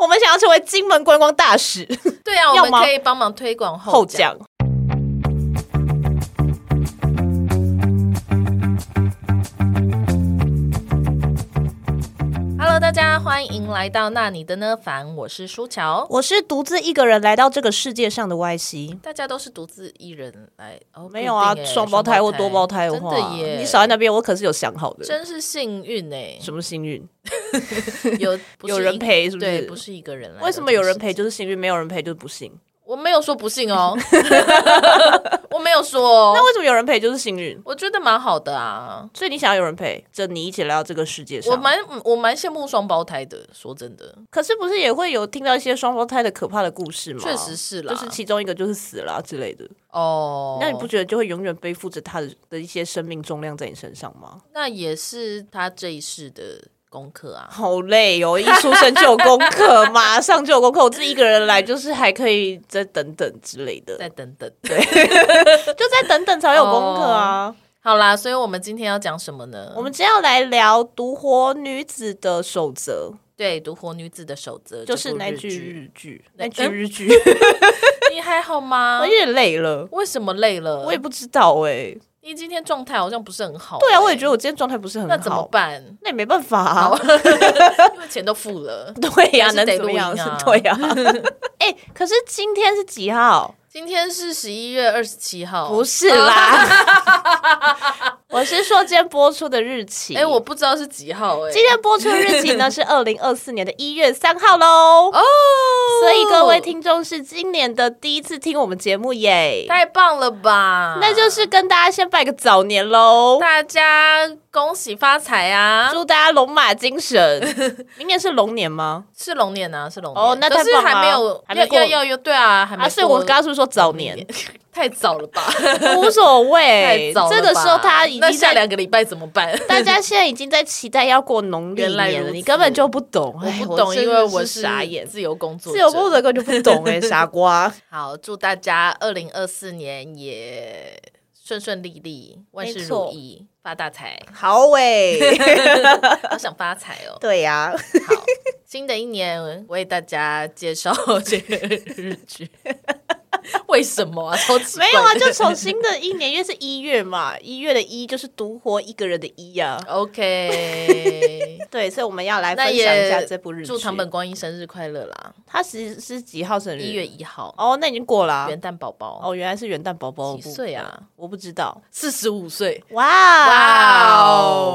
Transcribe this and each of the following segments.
我们想要成为金门观光大使，对啊，我们可以帮忙推广后奖。大家欢迎来到那你的呢？凡，我是舒乔，我是独自一个人来到这个世界上的 YC，大家都是独自一人来哦，没有啊，双胞胎或多胞胎的话，真的耶，你少在那边，我可是有想好的，真是幸运哎，什么幸运？有有人陪是不是？对，不是一个人来，为什么有人陪就是幸运，没有人陪就是不幸？我没有说不幸哦，我没有说。那为什么有人陪就是幸运？我觉得蛮好的啊。所以你想要有人陪着你一起来到这个世界上？我蛮我蛮羡慕双胞胎的，说真的。可是不是也会有听到一些双胞胎的可怕的故事吗？确实是啦，就是其中一个就是死了之类的。哦，那你不觉得就会永远背负着他的的一些生命重量在你身上吗？那也是他这一世的。功课啊，好累哦！一出生就有功课，马上就有功课。我自己一个人来，就是还可以再等等之类的，再等等，对，就再等等才有功课啊。Oh, 好啦，所以我们今天要讲什么呢？我们今天要来聊《独活女子的守则》。对，《独活女子的守则》就是那句日剧，那句日剧。你还好吗？我有点累了。为什么累了？我也不知道哎、欸。你今天状态好像不是很好。欸，对啊，我也觉得我今天状态不是很好，那怎么办？那也没办法啊，因为钱都付了。对呀、啊，能怎么样？啊、对呀、啊。哎、欸，可是今天是几号？今天是十一月二十七号，不是啦，我是说今天播出的日期。哎、欸，我不知道是几号哎、欸。今天播出的日期呢是二零二四年的一月三号喽。哦，所以各位听众是今年的第一次听我们节目耶，太棒了吧？那就是跟大家先拜个早年喽，大家恭喜发财啊！祝大家龙马精神。明年是龙年吗？是龙年啊，是龙年。哦，那太棒了，还没有，还没过，要要要，对啊，还没。啊，所以我刚刚是不是说早年？太早了吧，无所谓。这个时候他已经下两个礼拜怎么办？大家现在已经在期待要过农历年了，你根本就不懂，我不懂，因为我是傻眼，自由工作，自由工作者根本就不懂哎，傻瓜。好，祝大家二零二四年也顺顺利利，万事如意，发大财。好喂，好想发财哦。对呀，好，新的一年为大家介绍这个日剧。为什么啊？超奇怪没有啊，就从新的一年，因为是一月嘛，一月的一就是独活一个人的一呀、啊。OK，对，所以我们要来分享一下这部日剧。祝唐本光一生日快乐啦！他是是几号生日？一月一号。哦，那已经过了、啊。元旦宝宝。哦，原来是元旦宝宝。几岁啊？我不知道。四十五岁。哇哇!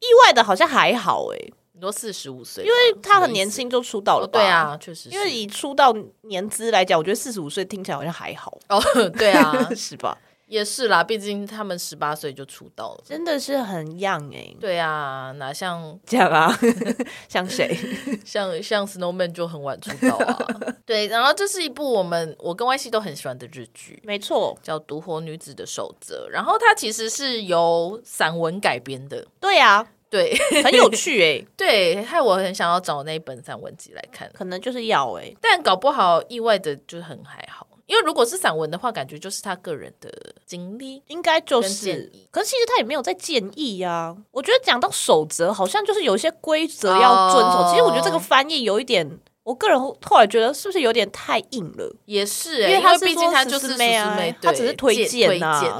意外的好像还好哎、欸。你说四十五岁，因为他很年轻就出道了吧？对啊，确实。因为以出道年资来讲，我觉得四十五岁听起来好像还好哦。对啊，是吧？也是啦，毕竟他们十八岁就出道了，真的是很 young 哎、欸。对啊，哪像这样啊？像谁？像像 Snowman 就很晚出道啊。对，然后这是一部我们我跟 YC 都很喜欢的日剧，没错，叫《独活女子的守则》。然后它其实是由散文改编的。对啊。对，很有趣哎、欸，对，害我很想要找那一本散文集来看，可能就是要哎、欸，但搞不好意外的就很还好，因为如果是散文的话，感觉就是他个人的经历，应该就是，可是其实他也没有在建议呀、啊。我觉得讲到守则，好像就是有一些规则要遵守。Oh. 其实我觉得这个翻译有一点。我个人后来觉得是不是有点太硬了？也是、欸，因为他是毕竟他就是妹啊，他只是推荐啊，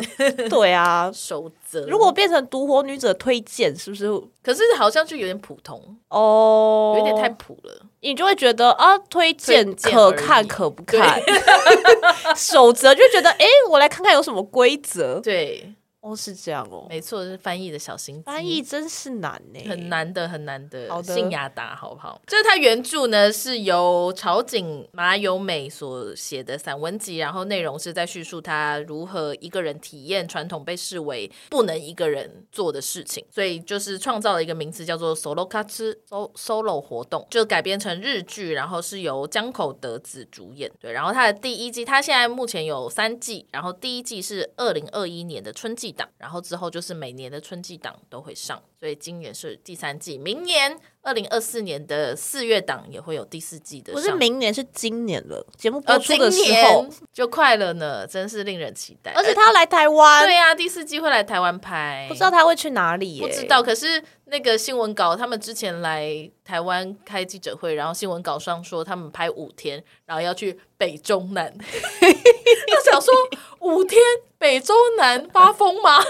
对啊，守则。如果变成独活女者推荐，是不是？可是好像就有点普通哦，有点太普了，你就会觉得啊，推荐可看可不看，守则就觉得哎、欸，我来看看有什么规则，对。哦，是这样哦，没错，是翻译的小心机，翻译真是难呢，很难的，很难的。好的，信雅达好不好？就是它原著呢是由朝井麻由美所写的散文集，然后内容是在叙述他如何一个人体验传统被视为不能一个人做的事情，所以就是创造了一个名词叫做 solo 卡兹 solo 活动，就改编成日剧，然后是由江口德子主演。对，然后它的第一季，它现在目前有三季，然后第一季是二零二一年的春季。档，然后之后就是每年的春季档都会上，所以今年是第三季，明年。二零二四年的四月档也会有第四季的，不是明年，是今年了。节目播出的时候、呃、就快了呢，真是令人期待。而且他要来台湾，对呀、啊，第四季会来台湾拍，不知道他会去哪里、欸？不知道。可是那个新闻稿，他们之前来台湾开记者会，然后新闻稿上说他们拍五天，然后要去北中南。他想说五天北中南发疯吗？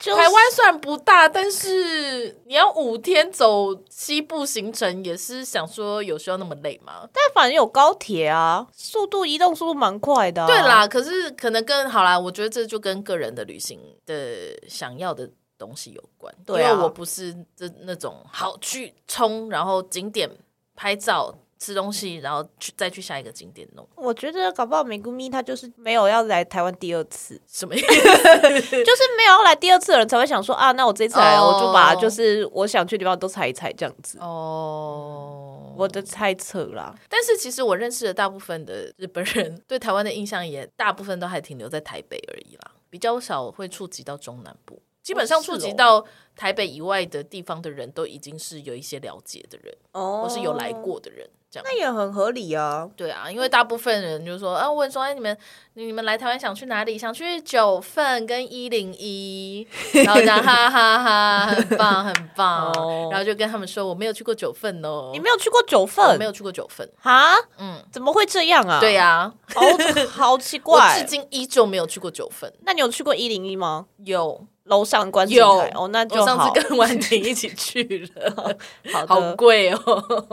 就是、台湾虽然不大，但是你要五天走西部行程，也是想说有需要那么累吗？但反正有高铁啊，速度移动速度蛮快的、啊。对啦，可是可能跟好啦，我觉得这就跟个人的旅行的想要的东西有关。对啊，因为我不是这那种好去冲，然后景点拍照。吃东西，然后去再去下一个景点弄。我觉得搞不好美姑咪他就是没有要来台湾第二次，什么意思？就是没有要来第二次的人才会想说啊，那我这次来，oh. 我就把就是我想去的地方都踩一踩这样子。哦，oh. 我的猜测啦。但是其实我认识的大部分的日本人 对台湾的印象也大部分都还停留在台北而已啦，比较少会触及到中南部。基本上触及到台北以外的地方的人都已经是有一些了解的人，哦，或是有来过的人。这样那也很合理啊，对啊，因为大部分人就说啊，问说哎，你们你们来台湾想去哪里？想去九份跟一零一，然后讲哈哈哈，很棒很棒，哦、然后就跟他们说我没有去过九份哦，你没有去过九份？我没有去过九份哈，嗯，怎么会这样啊？对呀、啊，好好奇怪，我至今依旧没有去过九份。那你有去过一零一吗？有。楼上观景台哦，那就上次跟婉婷一起去了，好，好贵哦，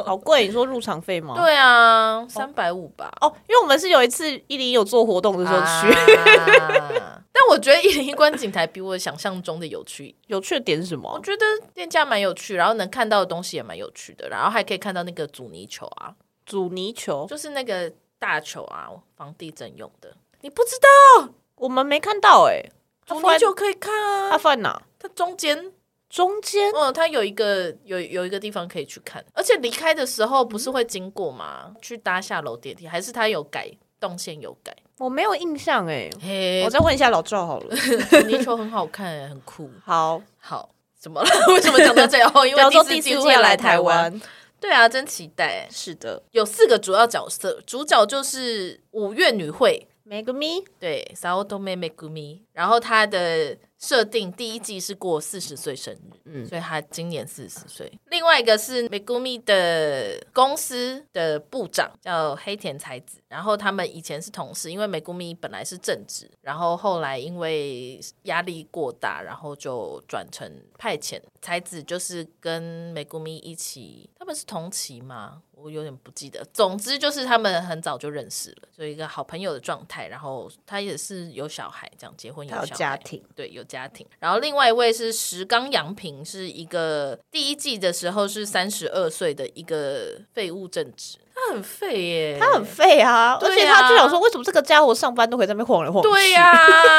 好贵！你说入场费吗？对啊，三百五吧。哦，因为我们是有一次一零一有做活动的时候去，啊、但我觉得一零一观景台比我想象中的有趣。有趣的点是什么？我觉得店家蛮有趣，然后能看到的东西也蛮有趣的，然后还可以看到那个阻尼球啊，阻尼球就是那个大球啊，防地震用的。你不知道？我们没看到哎、欸。阻尼球可以看啊，它放哪？它中间，中间，嗯，它有一个有有一个地方可以去看，而且离开的时候不是会经过吗？嗯、去搭下楼电梯，还是它有改动线有改？我没有印象哎，嘿我再问一下老赵好了。阻尼球很好看，很酷。好好，怎么了？为什么讲到最后？因为第四季会来台湾。对啊，真期待。是的，有四个主要角色，主角就是五月女会。美谷咪，对，早乙女美谷咪，然后他的设定第一季是过四十岁生日，嗯，所以他今年四十岁。另外一个是 Megumi 的公司的部长叫黑田才子，然后他们以前是同事，因为美谷咪本来是正职，然后后来因为压力过大，然后就转成派遣。才子就是跟 Megumi 一起，他们是同期吗？我有点不记得，总之就是他们很早就认识了，就一个好朋友的状态。然后他也是有小孩，这样结婚有小孩，有家庭，对，有家庭。然后另外一位是石刚阳平，是一个第一季的时候是三十二岁的一个废物正职。他很废耶，他很废啊！而且他就想说，为什么这个家伙上班都可以在那边晃来晃去？对呀，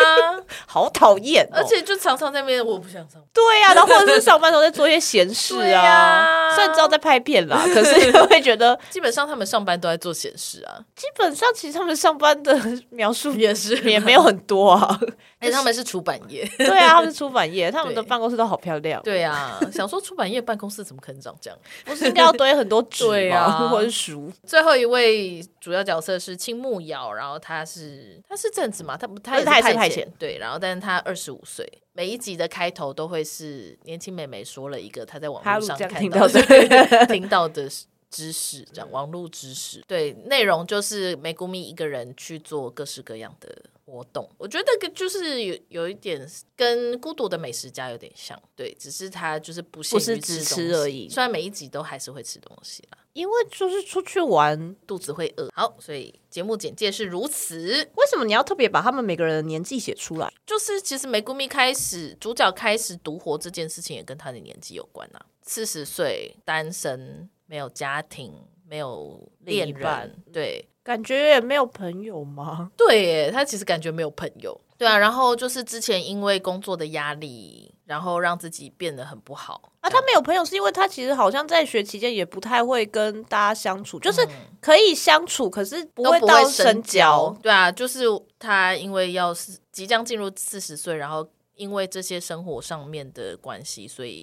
好讨厌！而且就常常在那边，我不想上班。对呀，然后或者是上班时候在做一些闲事啊，虽然知道在拍片啦，可是会觉得基本上他们上班都在做闲事啊。基本上其实他们上班的描述也是也没有很多啊。哎，他们是出版业，对啊，他们是出版业，他们的办公室都好漂亮。对啊，想说出版业办公室怎么可能长这样？不是应该要堆很多纸吗？或者书？最后一位主要角色是青木遥，然后他是他是正子嘛，他不他也是派遣，派遣。对，然后但是他二十五岁，每一集的开头都会是年轻美眉说了一个她在网络上看到的听到的。知识，这样网络知识，对，内容就是美谷咪一个人去做各式各样的。活动，我觉得个就是有有一点跟孤独的美食家有点像，对，只是他就是不限于吃，吃而已。虽然每一集都还是会吃东西啦，因为就是出去玩，肚子会饿。好，所以节目简介是如此。为什么你要特别把他们每个人的年纪写出来？就是其实美谷咪开始主角开始独活这件事情也跟他的年纪有关啊。四十岁单身，没有家庭，没有恋人，对。感觉也没有朋友吗？对耶，他其实感觉没有朋友。对啊，然后就是之前因为工作的压力，然后让自己变得很不好。啊，他没有朋友是因为他其实好像在学期间也不太会跟大家相处，就是可以相处，嗯、可是不会到深交。对啊，就是他因为要是即将进入四十岁，然后。因为这些生活上面的关系，所以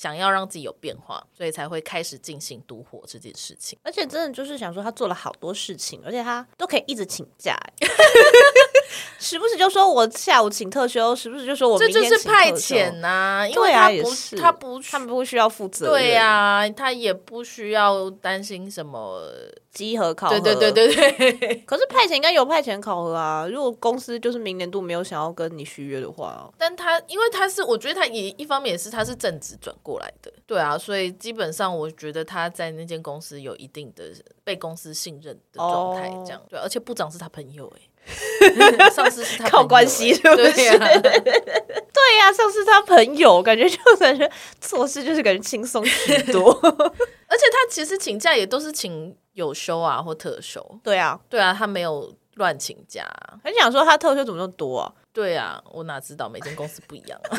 想要让自己有变化，所以才会开始进行独活这件事情。而且真的就是想说，他做了好多事情，而且他都可以一直请假。时不时就说我下午请特休，时不时就说我。这就是派遣呐、啊，因为他不，啊、是他不，他们不需要负责。对呀、啊，他也不需要担心什么集合考核。对对对对对。可是派遣应该有派遣考核啊，如果公司就是明年度没有想要跟你续约的话，但他因为他是，我觉得他也一方面也是他是正职转过来的，对啊，所以基本上我觉得他在那间公司有一定的被公司信任的状态，这样、哦、对，而且部长是他朋友哎。上司是他靠关系，是不是？对呀、啊啊，上司他朋友，感觉就感觉做事就是感觉轻松许多。而且他其实请假也都是请有休啊或特休。对啊，对啊，他没有乱请假。很想说他特休怎么那么多啊？对啊，我哪知道每间公司不一样。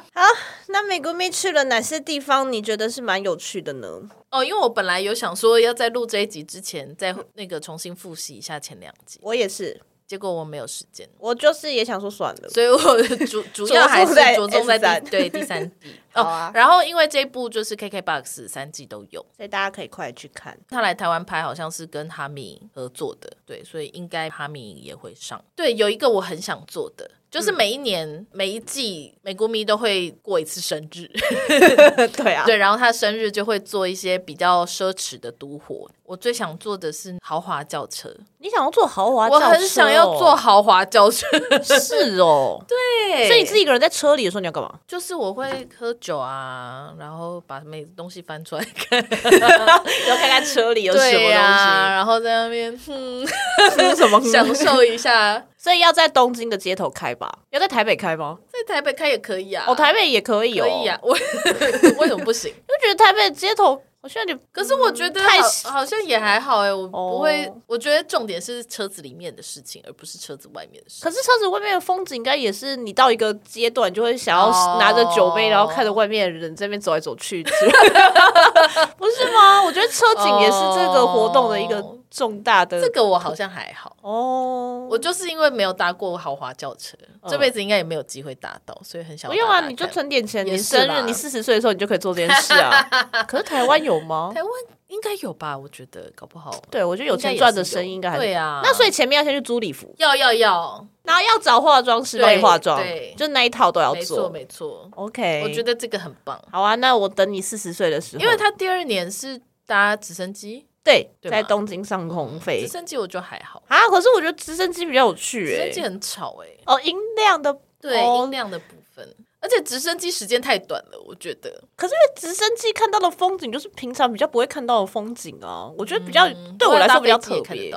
好，那美国蜜去了哪些地方？你觉得是蛮有趣的呢？哦，因为我本来有想说要在录这一集之前，再那个重新复习一下前两集。我也是。结果我没有时间，我就是也想说算了，所以我主主 要还是着重在第对第三季 哦。啊、然后因为这一部就是 KKBOX 三季都有，所以大家可以快去看。他来台湾拍好像是跟哈密合作的，对，所以应该哈密也会上。对，有一个我很想做的。就是每一年、嗯、每一季美国迷都会过一次生日，对啊，对，然后他生日就会做一些比较奢侈的独活。我最想坐的是豪华轿车。你想要坐豪华轿车？我很想要坐豪华轿车。是哦，对。所以你自己一个人在车里的时候你要干嘛？就是我会喝酒啊，然后把每东西翻出来看，然后看看车里有什么东西，啊、然后在那边嗯，什么享受一下。所以要在东京的街头开吧？要在台北开吗？在台北开也可以啊。哦，台北也可以哦。可以啊。我 为什么不行？因为觉得台北的街头好像你，可是我觉得好，好像也还好哎。我不会，哦，我觉得重点是车子里面的事情，而不是车子外面的事情。可是车子外面的风景，应该也是你到一个阶段就会想要拿着酒杯，然后看着外面的人在那边走来走去，不是吗？我觉得车景也是这个活动的一个。重大的这个我好像还好哦，我就是因为没有搭过豪华轿车，嗯、这辈子应该也没有机会搭到，所以很想。不用啊，你就存点钱，你生日你四十岁的时候你就可以做这件事啊。可是台湾有吗？台湾应该有吧？我觉得搞不好。对，我觉得有钱赚的生意应该还对啊。那所以前面要先去租礼服，要要要，然后要找化妆师帮你化妆，对，就那一套都要做，没错没错。OK，我觉得这个很棒。好啊，那我等你四十岁的时候，因为他第二年是搭直升机。对，在东京上空飞直升机，我觉得还好啊。可是我觉得直升机比较有趣，欸，直升机很吵哎，欸。哦，音量的对，音量的部分，而且直升机时间太短了，我觉得。可是因为直升机看到的风景就是平常比较不会看到的风景啊，我觉得比较，嗯，对我来说比较特别。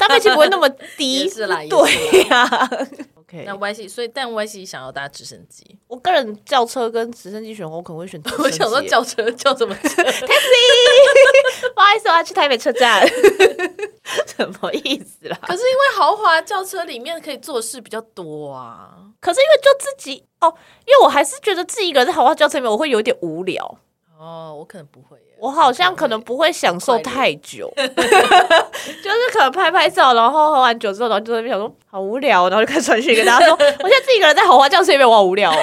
搭配器不会那么低，是啦，对呀，啊。Okay. 那 Y C，所以但 Y C 想要搭直升机，我个人轿车跟直升机选，我可能会选。我想说轿车叫什么？Taxi，不好意思，我要去台北车站。什么意思啦？可是因为豪华轿车里面可以做的事比较多啊。可是因为就自己哦，因为我还是觉得自己一个人在豪华轿车里面，我会有点无聊。哦，我可能不会。我好像可能不会享受太久，就是可能拍拍照，然后喝完酒之后，然后就在那边想说好无聊，然后就开始传讯跟大家说，我现在自己一个人在豪华轿车里面，我好无聊哦。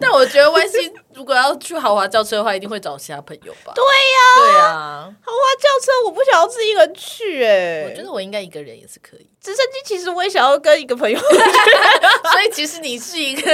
但我觉得 Y C 如果要去豪华轿车的话，一定会找其他朋友吧？对呀，对呀，豪华轿车我不想要自己一个人去，哎，我觉得我应该一个人也是可以。直升机其实我也想要跟一个朋友，所以其实你是一个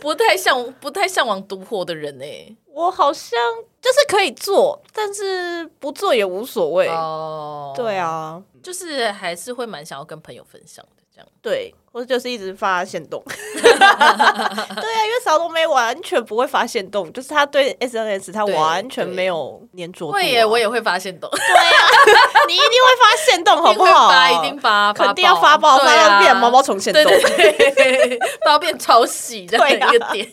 不太向不太向往独活的人哎。我好像就是可以做，但是不做也无所谓。哦，对啊，就是还是会蛮想要跟朋友分享的，这样对。或者就是一直发限动，对啊，因为小冬梅完全不会发限动，就是他对 SNS 他完全没有黏着度。会耶，我也会发限动。对啊，你一定会发限动，好不好？发一定发，肯定要发爆，发到变毛毛虫限动，发到变超喜这样一个点。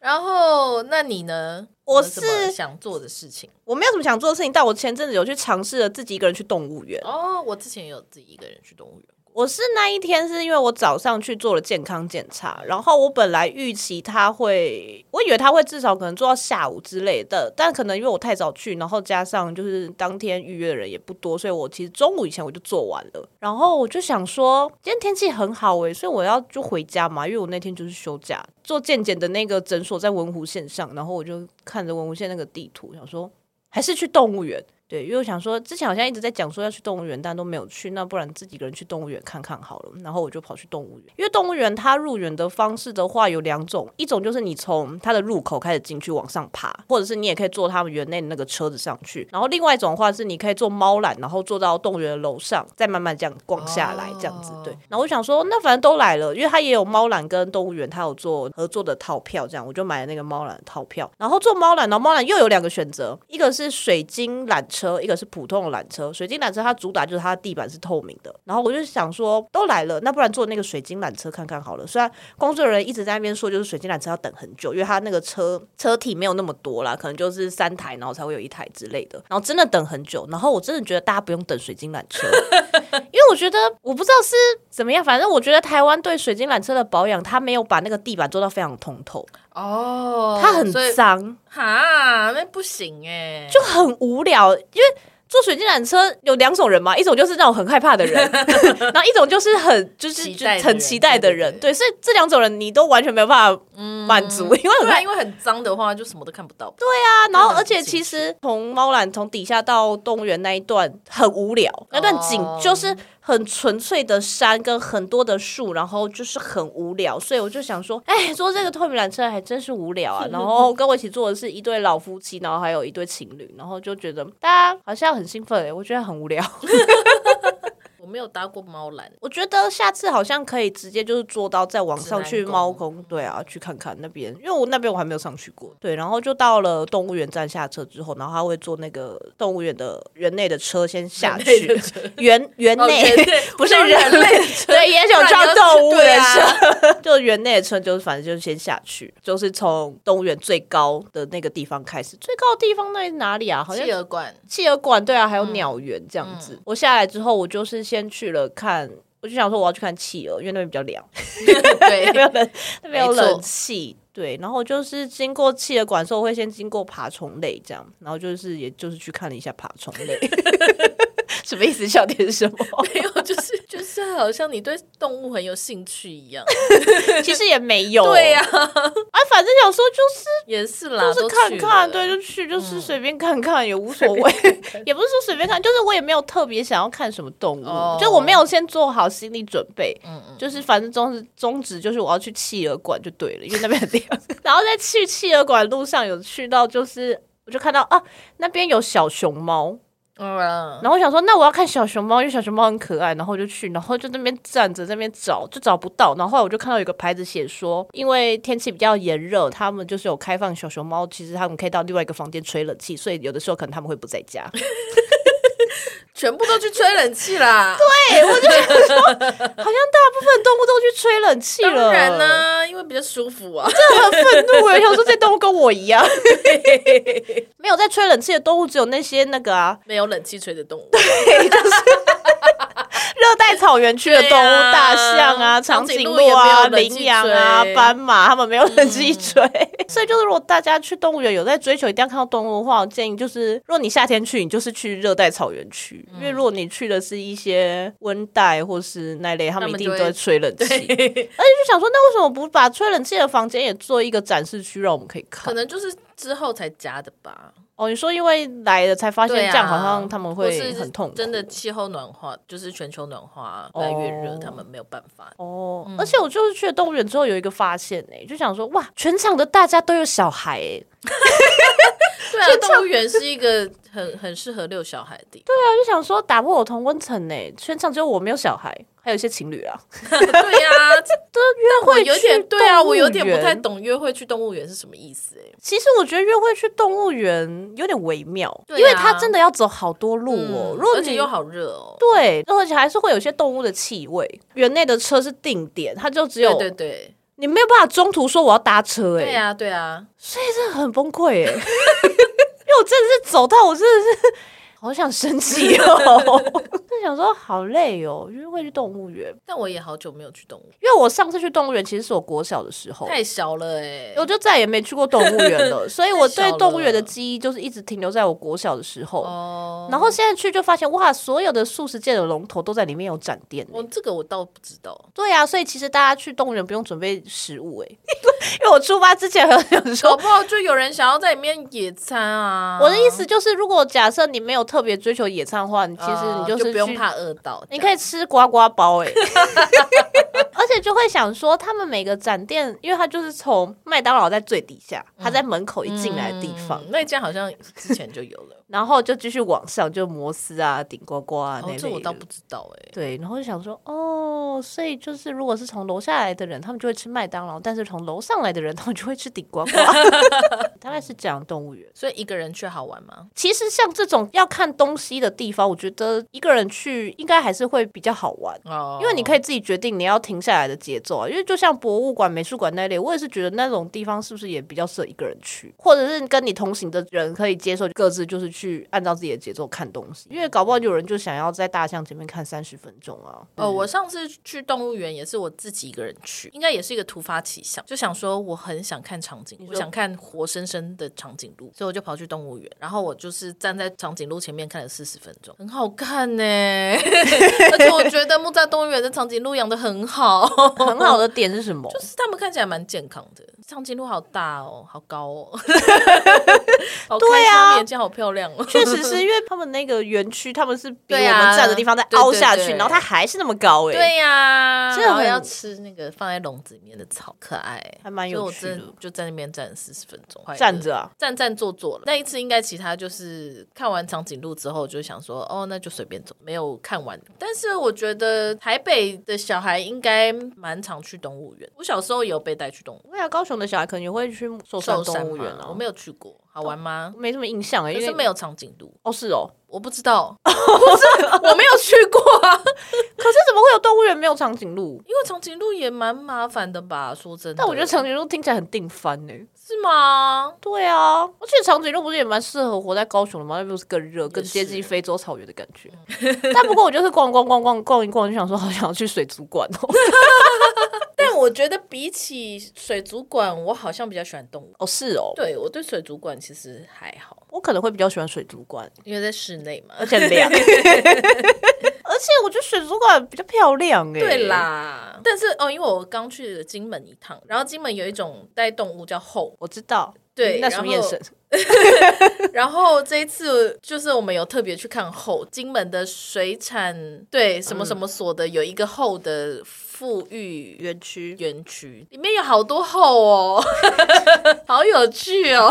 然后，那你呢？我是想做的事情，我没有什么想做的事情，但我前阵子有去尝试了自己一个人去动物园。哦，我之前也有自己一个人去动物园。我是那一天是因为我早上去做了健康检查，然后我本来预期他会，我以为他会至少可能做到下午之类的，但可能因为我太早去，然后加上就是当天预约的人也不多，所以我其实中午以前我就做完了。然后我就想说，今天天气很好诶，所以我要就回家嘛，因为我那天就是休假。做健检的那个诊所在文湖线上，然后我就看着文湖线那个地图，想说还是去动物园。对，因为我想说，之前好像一直在讲说要去动物园，但都没有去，那不然自己一个人去动物园看看好了。然后我就跑去动物园，因为动物园它入园的方式的话有两种，一种就是你从它的入口开始进去往上爬，或者是你也可以坐他们园内的那个车子上去。然后另外一种的话是你可以坐猫缆，然后坐到动物园的楼上，再慢慢这样逛下来，这样子。对。然后我想说，那反正都来了，因为它也有猫缆跟动物园，它有做合作的套票，这样我就买了那个猫缆的套票。然后坐猫缆，然后猫缆又有两个选择，一个是水晶缆车，车一个是普通的。缆车，水晶缆车它主打就是它的地板是透明的，然后我就想说都来了，那不然坐那个水晶缆车看看好了。虽然工作人员一直在那边说，就是水晶缆车要等很久，因为它那个车车体没有那么多啦，可能就是三台，然后才会有一台之类的。然后真的等很久，然后我真的觉得大家不用等水晶缆车，因为我觉得我不知道是怎么样，反正我觉得台湾对水晶缆车的保养，它没有把那个地板做到非常通透哦，它很脏哈，那不行哎，就很无聊，因为。坐水晶缆车有两种人嘛，一种就是那种很害怕的人，然后一种就是很就是很期待的人，对，所以这两种人你都完全没有办法满足，因为很因为很脏的话就什么都看不到。对啊，然后而且其实从猫缆从底下到动物园那一段很无聊，那段景就是。很纯粹的山跟很多的树，然后就是很无聊，所以我就想说，哎，坐这个透明缆车还真是无聊啊。然后跟我一起坐的是一对老夫妻，然后还有一对情侣，然后就觉得大家好像很兴奋，哎，我觉得很无聊。我没有搭过猫缆，我觉得下次好像可以直接就是坐到在网上去猫空，对啊，去看看那边，因为我那边我还没有上去过。对，然后就到了动物园站下车之后，然后他会坐那个动物园的园内的车先下去，园园内不是人类，对，也有叫动物的车，就园内的车就是反正就是先下去，就是从动物园最高的那个地方开始，最高的地方那哪里啊？好像企鹅馆，企鹅馆对啊，还有鸟园这样子。我下来之后，我就是。先去了看，我就想说我要去看企鹅，因为那边比较凉，对，那边有冷，那边有冷气，对。然后就是经过企鹅馆的时候，会先经过爬虫类这样，然后就是也就是去看了一下爬虫类。什么意思？笑点是什么？没有，就是就是好像你对动物很有兴趣一样。其实也没有。对呀，啊，反正有时候就是也是啦，就是看看，对，就去，就是随便看看也无所谓。也不是说随便看，就是我也没有特别想要看什么动物，就我没有先做好心理准备。嗯嗯，就是反正宗旨宗旨就是我要去企鹅馆就对了，因为那边很亮。然后在去企鹅馆路上有去到，就是我就看到啊，那边有小熊猫。嗯，然后我想说，那我要看小熊猫，因为小熊猫很可爱，然后我就去，然后就那边站着，那边找，就找不到。然后后来我就看到有个牌子写说，因为天气比较炎热，他们就是有开放小熊猫，其实他们可以到另外一个房间吹冷气，所以有的时候可能他们会不在家。全部都去吹冷气啦！对，我就觉得说，好像大部分动物都去吹冷气了。当然呢、啊，因为比较舒服啊。真的很愤怒哎！想说这些动物跟我一样，没有在吹冷气的动物，只有那些那个啊，没有冷气吹的动物。对，就是。热带草原区的动物，啊、大象啊、长颈鹿啊、羚羊啊、斑马，他们没有冷气吹。嗯、所以就是，如果大家去动物园有在追求一定要看到动物的话，我建议就是，如果你夏天去，你就是去热带草原区，嗯、因为如果你去的是一些温带或是那类，他们一定都会吹冷气。而且就想说，那为什么不把吹冷气的房间也做一个展示区，让我们可以看？可能就是之后才加的吧。哦，你说因为来了才发现这样好像他们会很痛苦。真的气候暖化就是全球暖化越来越热，他们没有办法。哦，而且我就是去了动物园之后有一个发现哎，就想说哇，全场的大家都有小孩哎。对啊，动物园是一个很很适合遛小孩的地方。对啊，就想说打破我同温层呢，全场只有我没有小孩。还有一些情侣啊，对呀，这 约会有点对啊，我有点不太懂约会去动物园是什么意思哎。其实我觉得约会去动物园有点微妙，因为它真的要走好多路哦，而且又好热哦。对，而且还是会有些动物的气味。园内的车是定点，它就只有对对，你没有办法中途说我要搭车哎。对啊，对啊，所以这很崩溃哎，因为我真的是走到我真的是。好想生气哦！就想说好累哦，因为会去动物园。但我也好久没有去动物园，因为我上次去动物园其实是我国小的时候，太小了哎，我就再也没去过动物园了。所以我对动物园的记忆就是一直停留在我国小的时候。哦，然后现在去就发现哇，所有的素食界的龙头都在里面有展店。哦，这个我倒不知道。对啊，所以其实大家去动物园不用准备食物哎，因为我出发之前很想说，搞不好就有人想要在里面野餐啊。我的意思就是，如果假设你没有特别追求野餐的话，你其实你就是、不用怕饿到，你可以吃呱呱包哎、欸，而 且就会想说，他们每个展店，因为他就是从麦当劳在最底下，他在门口一进来的地方，那家好像之前就有了。然后就继续往上，就摩斯啊、顶呱呱啊那类、哦、这我倒不知道哎、欸。对，然后就想说，哦，所以就是如果是从楼下来的人，他们就会吃麦当劳；但是从楼上来的人，他们就会吃顶呱呱。大概是这样，动物园。所以一个人去好玩吗？其实像这种要看东西的地方，我觉得一个人去应该还是会比较好玩哦，因为你可以自己决定你要停下来的节奏啊。因为就像博物馆、美术馆那类，我也是觉得那种地方是不是也比较适合一个人去，或者是跟你同行的人可以接受各自就是去按照自己的。节奏看东西，因为搞不好有人就想要在大象前面看三十分钟啊。哦，我上次去动物园也是我自己一个人去，应该也是一个突发奇想，就想说我很想看长颈鹿，我想看活生生的长颈鹿，所以我就跑去动物园，然后我就是站在长颈鹿前面看了四十分钟，很好看呢。而且我觉得木栅动物园的长颈鹿养的很好，很好的点是什么？就是他们看起来蛮健康的。长颈鹿好大哦，好高哦，好对啊，眼睛好漂亮哦，确实是因为他们那个园区，他们是比我们站的地方再凹下去，然后它还是那么高哎，对呀，然后要吃那个放在笼子里面的草，可爱，还蛮有趣的，就在那边站四十分钟，站着啊，站站坐坐了。那一次应该其他就是看完长颈鹿之后，就想说哦，那就随便走，没有看完。但是我觉得台北的小孩应该蛮常去动物园，我小时候也有被带去动物园，对啊，高雄。小孩可能也会去寿山动物园啊，我没有去过，好玩吗？没什么印象哎，因为没有长颈鹿哦，是哦，我不知道，不是我没有去过啊。可是怎么会有动物园没有长颈鹿？因为长颈鹿也蛮麻烦的吧？说真的，但我觉得长颈鹿听起来很定番呢，是吗？对啊，而且长颈鹿不是也蛮适合活在高雄的吗？那不是更热、更接近非洲草原的感觉？但不过我就是逛逛逛逛逛一逛，就想说好想要去水族馆哦。但我觉得比起水族馆，我好像比较喜欢动物哦。是哦，对，我对水族馆其实还好，我可能会比较喜欢水族馆，因为在室内嘛，而且凉。而且我觉得水族馆比较漂亮哎。对啦，但是哦，因为我刚去了金门一趟，然后金门有一种带动物叫猴，我知道。对，那什么眼神？然后这一次就是我们有特别去看后，金门的水产对什么什么所的有一个后的富裕园区，园区里面有好多后哦，好有趣哦！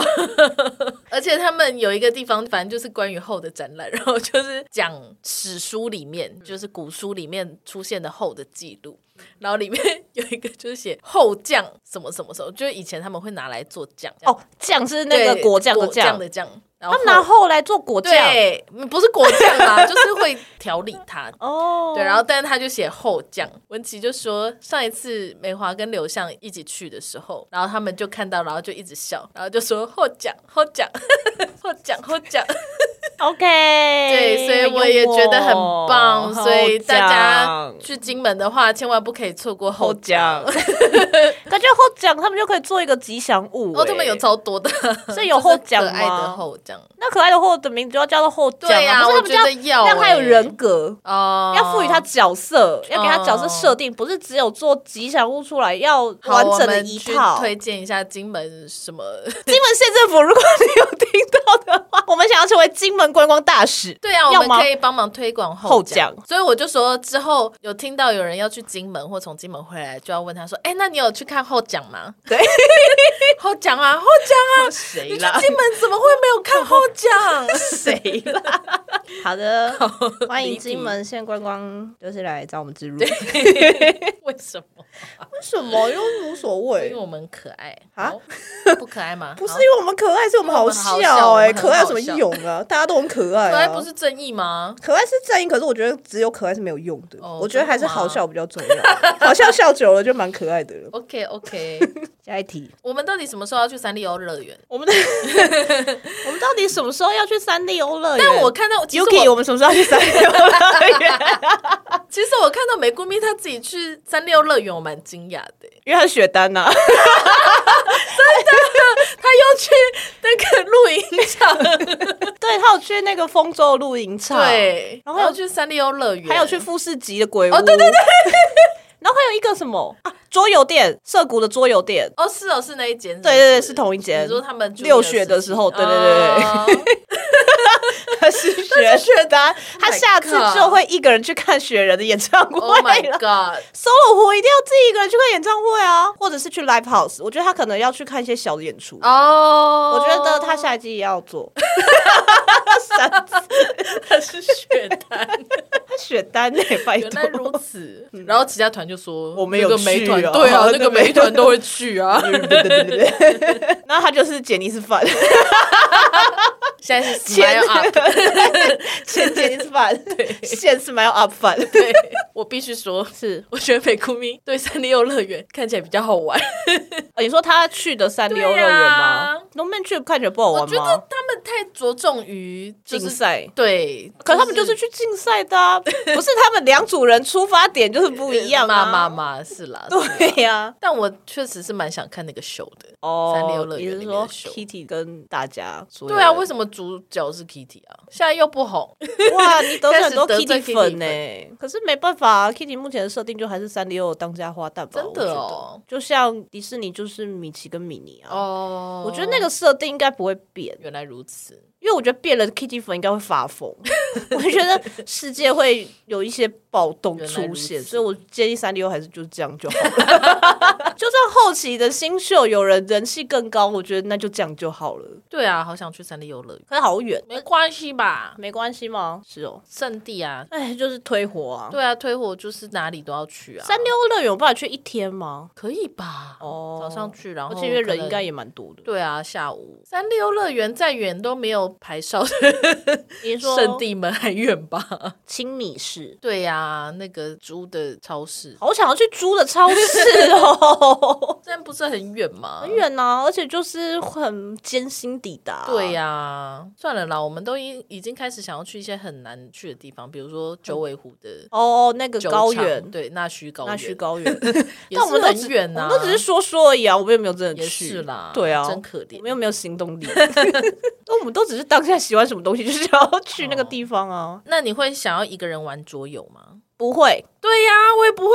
而且他们有一个地方，反正就是关于后的展览，然后就是讲史书里面，就是古书里面出现的后的记录。然后里面有一个就是写后酱什么什么什么，就是以前他们会拿来做酱。哦，酱是那个果酱的酱的酱。然后他拿后来做果酱，对，不是果酱啦，就是会调理它。哦，对，然后但是他就写后酱。文琪就说上一次梅华跟刘向一起去的时候，然后他们就看到，然后就一直笑，然后就说后酱，后酱，后酱，后酱。OK，对，所以我也觉得很棒。所以大家去金门的话，千万不可以错过后江。感觉后江他们就可以做一个吉祥物。哦，他们有超多的，所以有鱟酱吗？可爱的鱟酱，那可爱的后的名字就要叫做鱟酱。对呀，我觉得要让他有人格哦，要赋予他角色，要给他角色设定，不是只有做吉祥物出来，要完整的一套。推荐一下金门什么？金门县政府，如果你有听到的话，我们想要成为金门。观光大使，对啊，我们可以帮忙推广后奖，所以我就说之后有听到有人要去金门或从金门回来，就要问他说：“哎，那你有去看后奖吗？”对，后奖啊，后奖啊，谁啦？金门怎么会没有看后奖？谁啦？好的，欢迎金门县观光，就是来找我们植入。为什么？为什么？因为无所谓，因为我们可爱啊？不可爱吗？不是因为我们可爱，是我们好笑哎！可爱有什么用啊？大家都很可爱，可爱不是正义吗？可爱是正义，可是我觉得只有可爱是没有用的。我觉得还是好笑比较重要，好笑笑久了就蛮可爱的了。OK OK，下一题，我们到底什么时候要去三丽鸥乐园？我们的 我们到底什么时候要去三丽鸥乐园？但我看到 Yuki，我们什么时候要去三丽鸥乐园？其实我看到美姑咪她自己去三丽鸥乐园，我蛮惊讶的，因为她雪单呐、啊，又去那个露营场，对，他有去那个丰州露营场，对，然后有去三丽鸥乐园，还有去富士急的鬼屋，哦，对对对。然后还有一个什么啊？桌游店，涩谷的桌游店。哦，是哦，是那一间。对对对，是同一间。你说他们六学的时候，对对对对。他是雪雪单，他下次就会一个人去看雪人的演唱会了。Oh my god！SOLO 活一定要自己一个人去看演唱会啊，或者是去 Live House。我觉得他可能要去看一些小的演出。哦，我觉得他下一季也要做。他是雪单，他雪单那 拜托。原来如此。然后其他团就说我没有去啊，对啊，那个美团都会去啊。对对对对。那他就是杰尼斯饭。现在是 Smile Up。前前是饭，对，现是 Smile Up 饭。对，我必须说，是我觉得美酷咪对三丽鸥乐园看起来比较好玩。你说他去的三丽鸥乐园吗？龙妹去看起来不好玩吗？我觉得他们太着重于竞赛，对，可他们就是去竞赛的，不是他们两组人出发点就是不一样嘛嘛嘛，是啦，对呀。但我确实是蛮想看那个秀的哦，三丽鸥乐园里面的秀，Kitty 跟大家，对啊，为什么主角是 Kitty 啊？现在又不红 哇！你得罪很多 Kitty 粉呢，可是没办法，Kitty 目前的设定就还是三丽鸥当家花旦吧？真的哦，就像迪士尼就是米奇跟米妮啊。哦，我觉得那个设定应该不会变。原来如此，因为我觉得变了，Kitty 粉应该会发疯。我觉得世界会有一些暴动出现，所以我建议三丽鸥还是就这样就好了。就算后期的新秀有人人气更高，我觉得那就这样就好了。对啊，好想去三丽鸥乐园，可是好远，没关系吧？没关系吗？是哦，圣地啊，哎，就是推火啊。对啊，推火就是哪里都要去啊。三丽鸥乐园有办法去一天吗？可以吧？哦，早上去，然后而且因为人应该也蛮多的。对啊，下午三丽鸥乐园再远都没有排哨的圣地门还远吧？青米市。对呀，那个猪的超市，好想要去猪的超市哦。但不是很远吗？很远啊，而且就是很艰辛抵达。对呀，算了啦，我们都已已经开始想要去一些很难去的地方，比如说九尾湖的哦，那个高原，对，那须高那须高原，但我们很远啊，我们都只是说说而已啊，我们又没有真的去。是啦，对啊，真可怜，我们又没有行动力。那我们都只是当下喜欢什么东西，就是要去那个地方啊。那你会想要一个人玩桌游吗？不会。对呀，我也不会。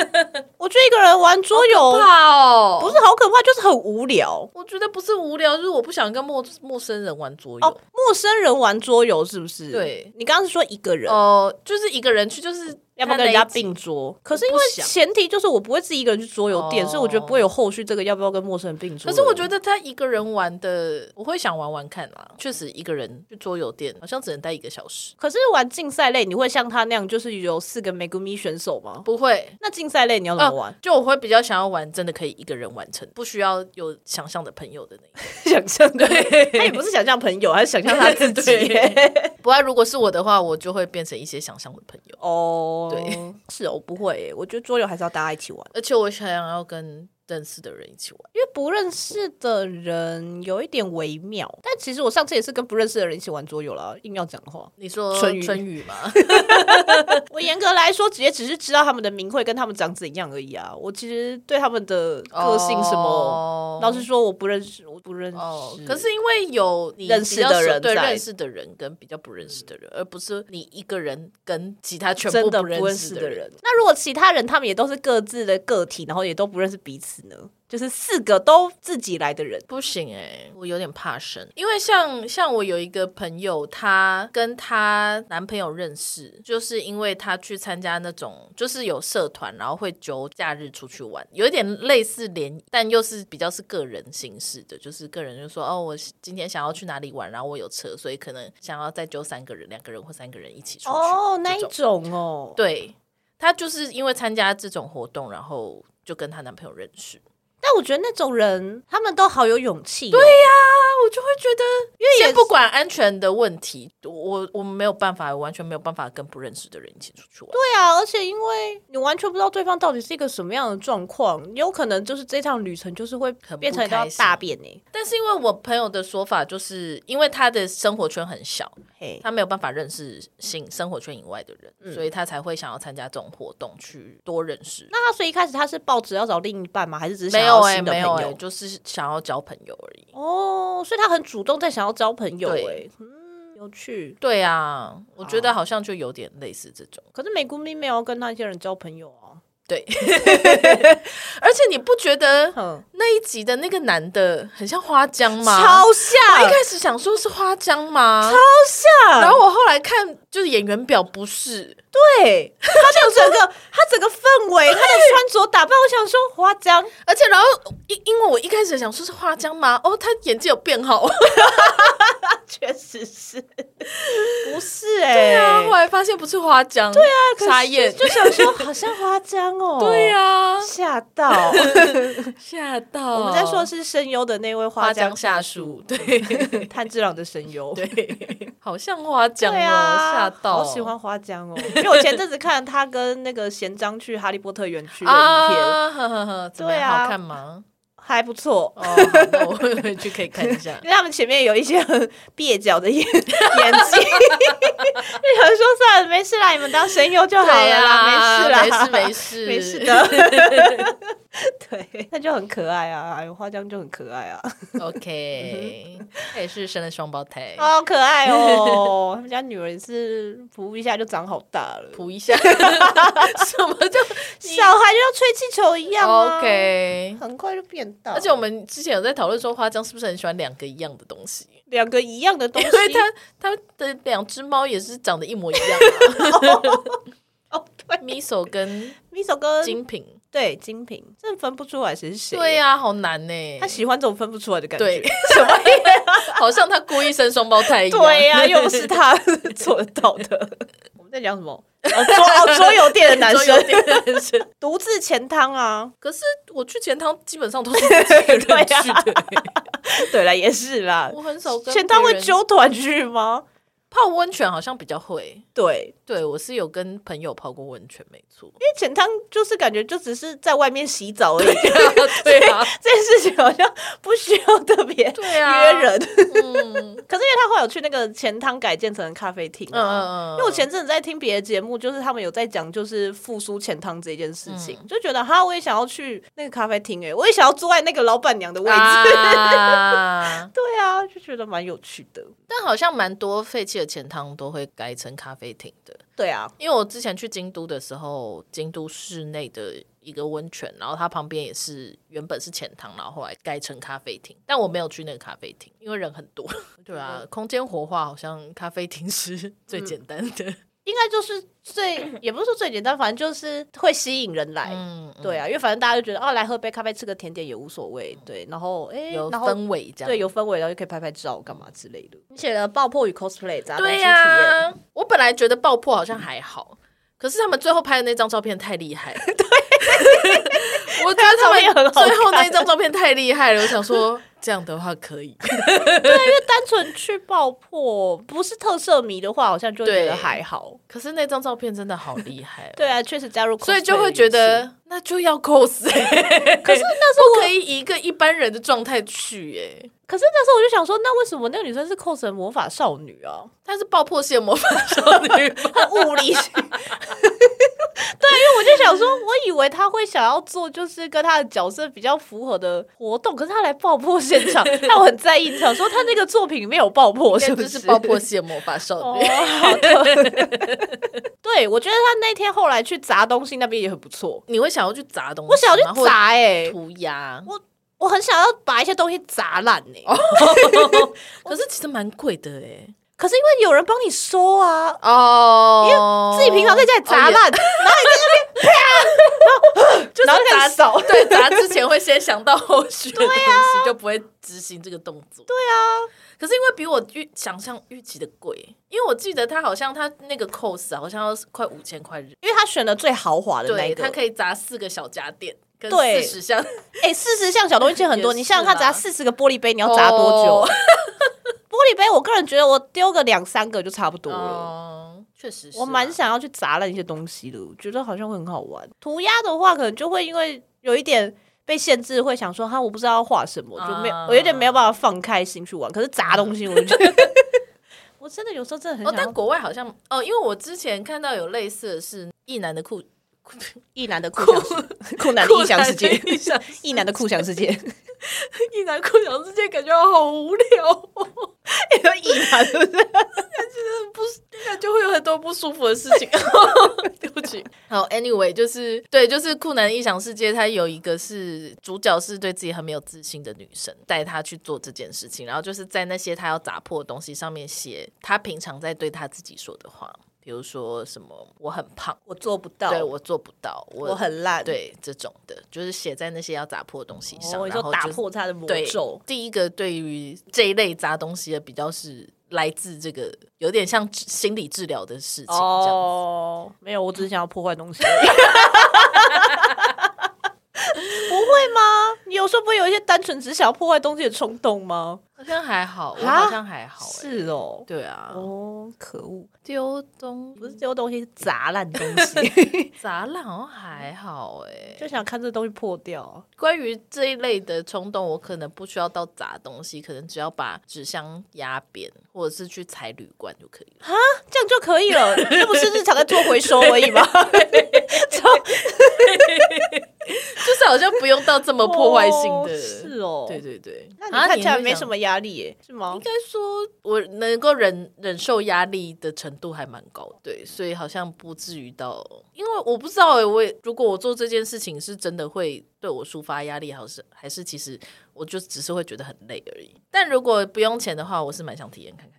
我觉得一个人玩桌游，怕哦，不是好可怕，就是很无聊。我觉得不是无聊，就是我不想跟陌陌生人玩桌游。哦，陌生人玩桌游是不是？对，你刚刚是说一个人哦，就是一个人去，就是要不要跟人家并桌？可是因为前提就是我不会自己一个人去桌游店，所以我觉得不会有后续这个要不要跟陌生人并桌。可是我觉得他一个人玩的，我会想玩玩看啊。确实一个人去桌游店好像只能待一个小时。可是玩竞赛类，你会像他那样，就是有四个 Megumi 选手吗？不会。那竞赛类你要怎么玩？就我会比较想要玩，真的可以一个人完成，不需要有想象的朋友的那个。想象对，他也不是想象朋友，还是想象他自己。不然如果是我的话，我就会变成一些想象的朋友。哦，对，是哦，我不会。我觉得桌游还是要大家一起玩，而且我想要跟。认识的人一起玩，因为不认识的人有一点微妙。但其实我上次也是跟不认识的人一起玩桌游了，硬要讲的话，你说春雨春雨吗？我严格来说，直接只是知道他们的名讳跟他们长怎样而已啊。我其实对他们的个性什么，哦、老实说我不认识，我不认识。哦、可是因为有你认识的人，对认识的人跟比较不认识的人，而不是你一个人跟其他全部不认识的人。那如果其他人他们也都是各自的个体，然后也都不认识彼此。呢，就是四个都自己来的人。不行哎、欸，我有点怕生，因为像像我有一个朋友，她跟她男朋友认识，就是因为她去参加那种就是有社团，然后会揪假日出去玩，有一点类似联，但又是比较是个人形式的，就是个人就说哦，我今天想要去哪里玩，然后我有车，所以可能想要再揪三个人、两个人或三个人一起出去哦，那一种哦，对，他就是因为参加这种活动，然后。就跟她男朋友认识，但但我觉得那种人，他们都好有勇气、哦。对呀、啊，我就会觉得，因为先不管安全的问题，我我们没有办法，完全没有办法跟不认识的人一起出去玩。对啊，而且因为你完全不知道对方到底是一个什么样的状况，有可能就是这趟旅程就是会变成一条大便呢。但是因为我朋友的说法，就是因为他的生活圈很小，嘿，他没有办法认识新生活圈以外的人，嗯、所以他才会想要参加这种活动去多认识。那他所以一开始他是抱着要找另一半吗？还是只是没有哎、欸，没有哎、欸，就是想要交朋友而已。哦，所以他很主动在想要交朋友哎、欸，嗯，有趣。对啊，我觉得好像就有点类似这种。可是美国咪没有跟那些人交朋友啊。对，而且你不觉得那一集的那个男的很像花江吗？超像！我一开始想说是花江吗？超像！然后我后来看，就是演员表不是。对，他就整个 他整个氛围，他的穿着打扮，我想说花江。而且然后因因为我一开始想说是花江吗？哦，他演技有变好，确实是，不是哎、欸？对啊，后来发现不是花江。对啊，傻眼，就想说好像花江哦。对啊，吓到，吓到。我们在说的是声优的那位花江夏树，对，炭治郎的声优，对，好像花江哦，吓到，好喜欢花江哦。因为我前阵子看他跟那个贤章去哈利波特园区的影片，啊、呵呵呵对啊，好看吗？还不错。哦，那我回去可以看一下，因 为他们前面有一些很蹩脚的演演技，有人说算了，没事啦，你们当神游就好了啦，啊、没事啦，没事没事。没事的。对，那就很可爱啊，有花江就很可爱啊。OK，他也是生了双胞胎，好可爱哦。他们家女儿是扑一下就长好大了，扑一下，什么叫小孩就像吹气球一样？OK，很快就变大。而且我们之前有在讨论说，花江是不是很喜欢两个一样的东西？两个一样的东西，因为他他的两只猫也是长得一模一样。哦，对，Miso 跟 Miso 跟精品。对，精品真的分不出来谁是谁。对呀、啊，好难呢。他喜欢这种分不出来的感觉，对 什么？好像他故意生双胞胎一样。对呀、啊，又是他做得到的。在讲什么？哦，桌哦，桌游店的男生，独自钱汤啊。可是我去钱汤基本上都是自己人去的。对了，也是啦。我很少跟钱汤会揪团去吗？泡温泉好像比较会，对。对，我是有跟朋友泡过温泉，没错。因为钱汤就是感觉就只是在外面洗澡而已，对啊，这件事情好像不需要特别 约人。嗯，可是因为他后来有去那个钱汤改建成咖啡厅啊，因为我前阵子在听别的节目，就是他们有在讲就是复苏钱汤这件事情，就觉得哈，我也想要去那个咖啡厅，哎，我也想要坐在那个老板娘的位置，对啊，就觉得蛮有趣的。但好像蛮多废弃的钱汤都会改成咖啡厅的。对啊，因为我之前去京都的时候，京都市内的一个温泉，然后它旁边也是原本是钱汤，然后后来改成咖啡厅。但我没有去那个咖啡厅，因为人很多。对啊，空间活化好像咖啡厅是 最简单的。嗯应该就是最，也不是说最简单，反正就是会吸引人来。嗯，对啊，因为反正大家就觉得哦，来喝杯咖啡，吃个甜点也无所谓。对，然后哎，有氛围这样，对，有氛围，然后就可以拍拍照，干嘛之类的。你写了爆破与 cosplay，对呀。我本来觉得爆破好像还好，可是他们最后拍的那张照片太厉害了。对，我觉得他们。最后那张照片太厉害了，我想说。这样的话可以，对，因为单纯去爆破不是特色迷的话，好像就觉得还好。可是那张照片真的好厉害，对啊，确实加入，所以就会觉得那就要 cos。可是那时候可以以一个一般人的状态去，哎，可是那时候我就想说，那为什么那个女生是 cos 魔法少女啊？她是爆破系魔法少女，很物理。对，因为我就想说，我以为她会想要做，就是跟她的角色比较符合的活动，可是她来爆破现场，让我很在意。想说她那个作品里面有爆破，是不是爆破系魔法少女？哦，好的。对，我觉得她那天后来去砸东西那边也很不错。你会想要去砸东西？我想要去砸哎，涂鸦。我我很想要把一些东西砸烂哎，可是其实蛮贵的哎。可是因为有人帮你收啊，哦，因为自己平常在家里砸烂，然后你在那边啪，然后 就是砸手，对，砸之前会先想到后续的东西，就不会执行这个动作。对啊，可是因为比我预想象预期的贵，因为我记得他好像他那个 cos 好像要快五千块日，因为他选了最豪华的那个，他可以砸四个小家电。对，四十箱，哎，四十箱小东西其实很多。你想想看，砸四十个玻璃杯，你要砸多久？哦、玻璃杯，我个人觉得我丢个两三个就差不多了。哦、确实是、啊，我蛮想要去砸烂一些东西的，我觉得好像会很好玩。涂鸦的话，可能就会因为有一点被限制，会想说哈，我不知道要画什么，就没有，我有点没有办法放开心去玩。可是砸东西，我觉得。我真的有时候真的很想，哦，但国外好像哦，因为我之前看到有类似的是一男的酷异男的酷酷男的异想世界，异男的酷想世界，异男酷想世界感觉好无聊哦，因为异男是不是？感觉不，感觉会有很多不舒服的事情。对不起。好，Anyway，就是对，就是酷男的异想世界，他有一个是主角是对自己很没有自信的女生，带他去做这件事情，然后就是在那些他要砸破的东西上面写他平常在对他自己说的话。比如说什么我很胖，我做不到，对我做不到，我，我很烂，对这种的，就是写在那些要砸破的东西上，哦、然后打破他的魔咒。第一个对于这一类砸东西的比较是来自这个有点像心理治疗的事情。哦，没有，我只是想要破坏东西。不会吗？你有时候不会有一些单纯只想要破坏东西的冲动吗？好像还好，我好像还好、欸。是哦，对啊。哦，可恶！丢东不是丢东西，是砸烂东西。砸烂好像还好哎、欸，就想看这东西破掉。关于这一类的冲动，我可能不需要到砸东西，可能只要把纸箱压扁，或者是去踩铝罐就可以了。哈，这样就可以了？这不是日常在做回收而已吗？就是好像不用到这么破坏性的，是哦。对对对，那你看起来没什么压力耶，是吗？应该说，我能够忍忍受压力的程度还蛮高，对，所以好像不至于到，因为我不知道哎，我也如果我做这件事情是真的会对我抒发压力，还是还是其实我就只是会觉得很累而已。但如果不用钱的话，我是蛮想体验看看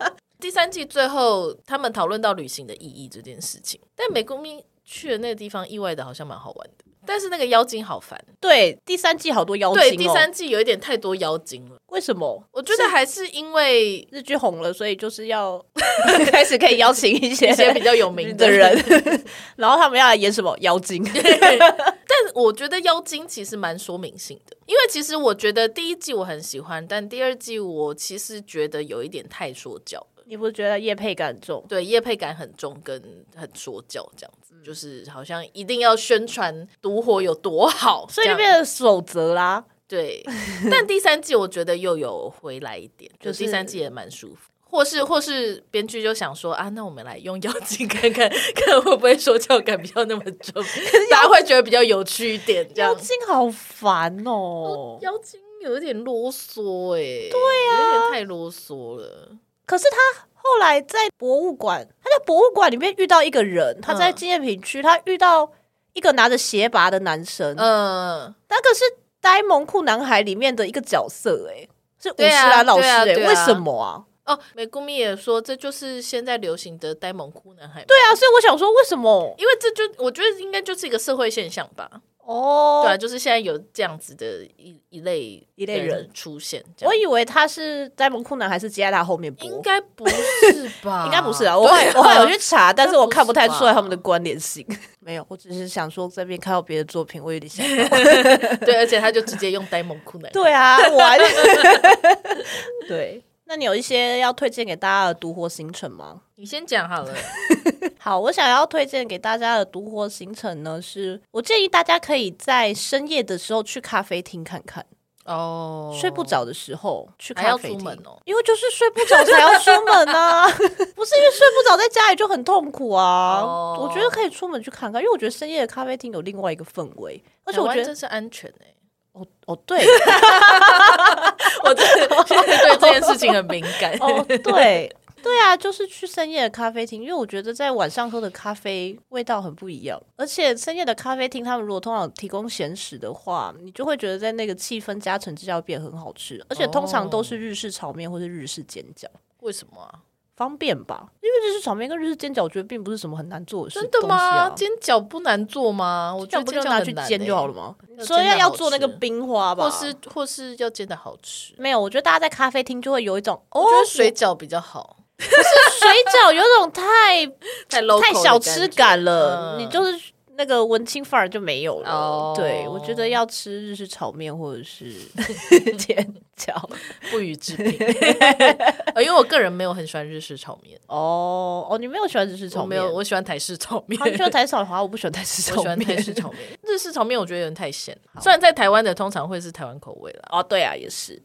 的。第三季最后他们讨论到旅行的意义这件事情，但美国咪。去的那个地方，意外的好像蛮好玩的，但是那个妖精好烦。对，第三季好多妖精哦。对，第三季有一点太多妖精了。为什么？我觉得还是因为日剧红了，所以就是要 开始可以邀请一些一些比较有名的人，然后他们要来演什么妖精。但我觉得妖精其实蛮说明性的，因为其实我觉得第一季我很喜欢，但第二季我其实觉得有一点太说教。你不觉得叶配感重？对，叶配感很重，跟很说教这样子，嗯、就是好像一定要宣传独活有多好，所以就变成守则啦。对，但第三季我觉得又有回来一点，就是、就第三季也蛮舒服。或是或是编剧就想说啊，那我们来用妖精看看，看会不会说教感比较那么重，大家会觉得比较有趣一点。妖精好烦哦，妖精有点啰嗦哎，对啊，有点太啰嗦了。可是他后来在博物馆，他在博物馆里面遇到一个人，他在纪念品区，他遇到一个拿着鞋拔的男生，嗯，那个是《呆萌酷男孩》里面的一个角色，哎，是五十岚老师，哎，为什么啊？哦，美谷咪也说这就是现在流行的呆萌酷男孩，对啊，所以我想说为什么？因为这就我觉得应该就是一个社会现象吧。哦，对啊，就是现在有这样子的一一类一类人出现。我以为他是呆萌酷男，还是接在他后面播？应该不是吧？应该不是啊。我我还有去查，但是我看不太出来他们的关联性。没有，我只是想说这边看到别的作品，我有点想。对，而且他就直接用呆萌酷男。对啊，玩。对。那你有一些要推荐给大家的独活行程吗？你先讲好了。好，我想要推荐给大家的独活行程呢，是我建议大家可以在深夜的时候去咖啡厅看看哦。睡不着的时候去咖啡厅哦，因为就是睡不着才要出门啊，不是因为睡不着在家里就很痛苦啊。哦、我觉得可以出门去看看，因为我觉得深夜的咖啡厅有另外一个氛围，而且我觉得这是安全哎、欸。哦哦，对，我真的现在对这件事情很敏感。哦，对，对啊，就是去深夜的咖啡厅，因为我觉得在晚上喝的咖啡味道很不一样。而且深夜的咖啡厅，他们如果通常提供咸食的话，你就会觉得在那个气氛加成之下变很好吃。而且通常都是日式炒面或是日式煎饺。为什么啊？方便吧，因为日式炒面跟日式煎饺，我觉得并不是什么很难做的事。真的吗？煎饺不难做吗？我觉得不就拿去煎就好了吗？所以要做那个冰花吧，或是或是要煎的好吃。没有，我觉得大家在咖啡厅就会有一种，我觉得水饺比较好。不是水饺有种太 太太小吃感了，你就是那个文青范儿就没有了。哦、对，我觉得要吃日式炒面或者是 煎饺，不予置评。因为我个人没有很喜欢日式炒面。哦哦，你没有喜欢日式炒面？没有，我喜欢台式炒面。你喜欢台式炒面？我不喜欢台式炒面。我喜欢台式炒面。日式炒面我觉得有点太咸。虽然在台湾的通常会是台湾口味了。哦，对啊，也是。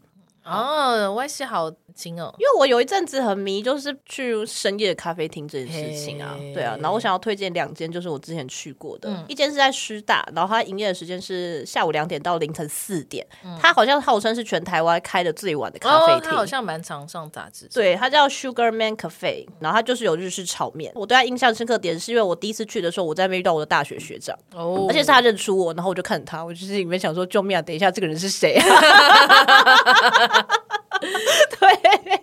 哦外系好精哦，因为我有一阵子很迷，就是去深夜咖啡厅这件事情啊，对啊，然后我想要推荐两间，就是我之前去过的，嗯、一间是在师大，然后它营业的时间是下午两点到凌晨四点，嗯、它好像号称是全台湾开的最晚的咖啡厅，好像蛮常上杂志，对，它叫 Sugar Man Cafe，然后它就是有日式炒面，我对它印象深刻点是因为我第一次去的时候，我在那边遇到我的大学学长，哦，而且是他认出我，然后我就看着他，我就是里面想说救命啊，等一下这个人是谁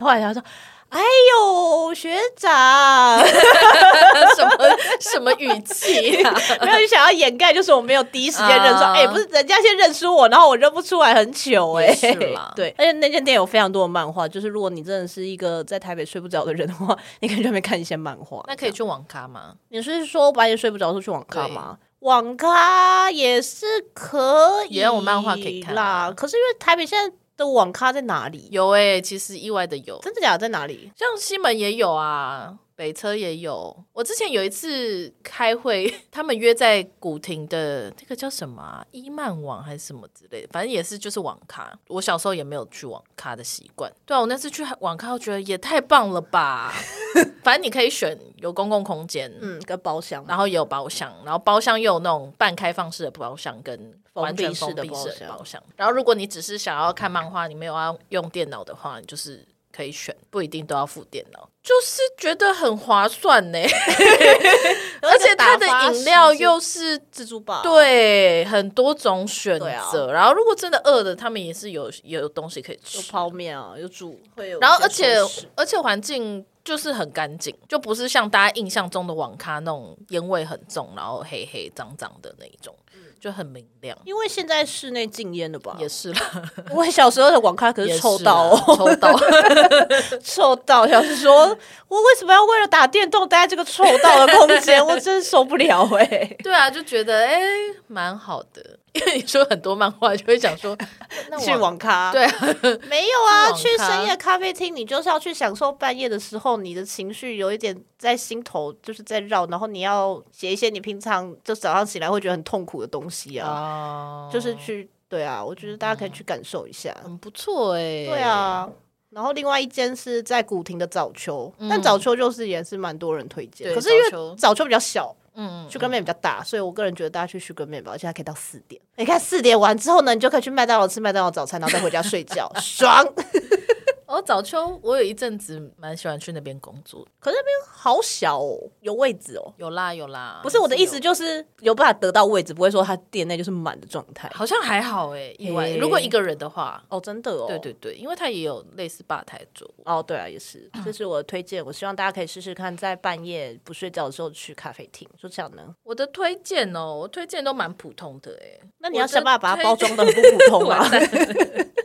后来他说：“哎呦，学长，什么什么语气啊？没有，你想要掩盖，就是我没有第一时间认出。哎、uh, 欸，不是，人家先认出我，然后我认不出来很糗、欸。哎，是对，而且那间店有非常多的漫画，就是如果你真的是一个在台北睡不着的人的话，你可以去那边看一些漫画。那可以去网咖吗？你是说半夜睡不着候去网咖吗？”网咖也是可以，也有漫画可以看啦。可是因为台北现在。的网咖在哪里？有诶、欸，其实意外的有，真的假的？在哪里？像西门也有啊。北车也有，我之前有一次开会，他们约在古亭的那个叫什么啊？伊曼网还是什么之类的，反正也是就是网咖。我小时候也没有去网咖的习惯。对啊，我那次去网咖，我觉得也太棒了吧！反正你可以选有公共空间，嗯，跟包厢，然后也有包厢，然后包厢又有那种半开放式的包厢跟完全封闭式的包厢。然后如果你只是想要看漫画，你没有要用电脑的话，你就是。可以选，不一定都要付电脑，就是觉得很划算呢。而且它的饮料又是自助吧，对，很多种选择。啊、然后如果真的饿了，他们也是有有东西可以吃，有泡面啊，有煮，会有。然后而且而且环境就是很干净，就不是像大家印象中的网咖那种烟味很重，然后黑黑脏脏的那一种。就很明亮，因为现在室内禁烟了吧？也是啦。我小时候的网咖可是臭到、哦，臭到，臭到，想说，我为什么要为了打电动待在这个臭到的空间？我真受不了哎、欸。对啊，就觉得哎，蛮、欸、好的。因为你说很多漫画，就会想说 那去网咖，对啊，没有啊，去深夜咖啡厅，你就是要去享受半夜的时候，你的情绪有一点在心头，就是在绕，然后你要写一些你平常就早上起来会觉得很痛苦的东西啊，就是去，对啊，我觉得大家可以去感受一下，很不错哎，对啊，然后另外一间是在古亭的早秋，但早秋就是也是蛮多人推荐，可是因为早秋比较小。嗯，Sugar Man 比较大，所以我个人觉得大家去 Sugar Man 吧，而且还可以到四点。你看四点完之后呢，你就可以去麦当劳吃麦当劳早餐，然后再回家睡觉，爽。哦，早秋我有一阵子蛮喜欢去那边工作，可是那边好小哦，有位置哦，有啦有啦。不是我的意思，就是有办法得到位置，不会说他店内就是满的状态。好像还好哎，意外。如果一个人的话，哦，真的哦，对对对，因为他也有类似吧台桌。哦，对啊，也是，这是我的推荐。我希望大家可以试试看，在半夜不睡觉的时候去咖啡厅，就这样呢。我的推荐哦，我推荐都蛮普通的哎，那你要想办法把它包装的很不普通啊。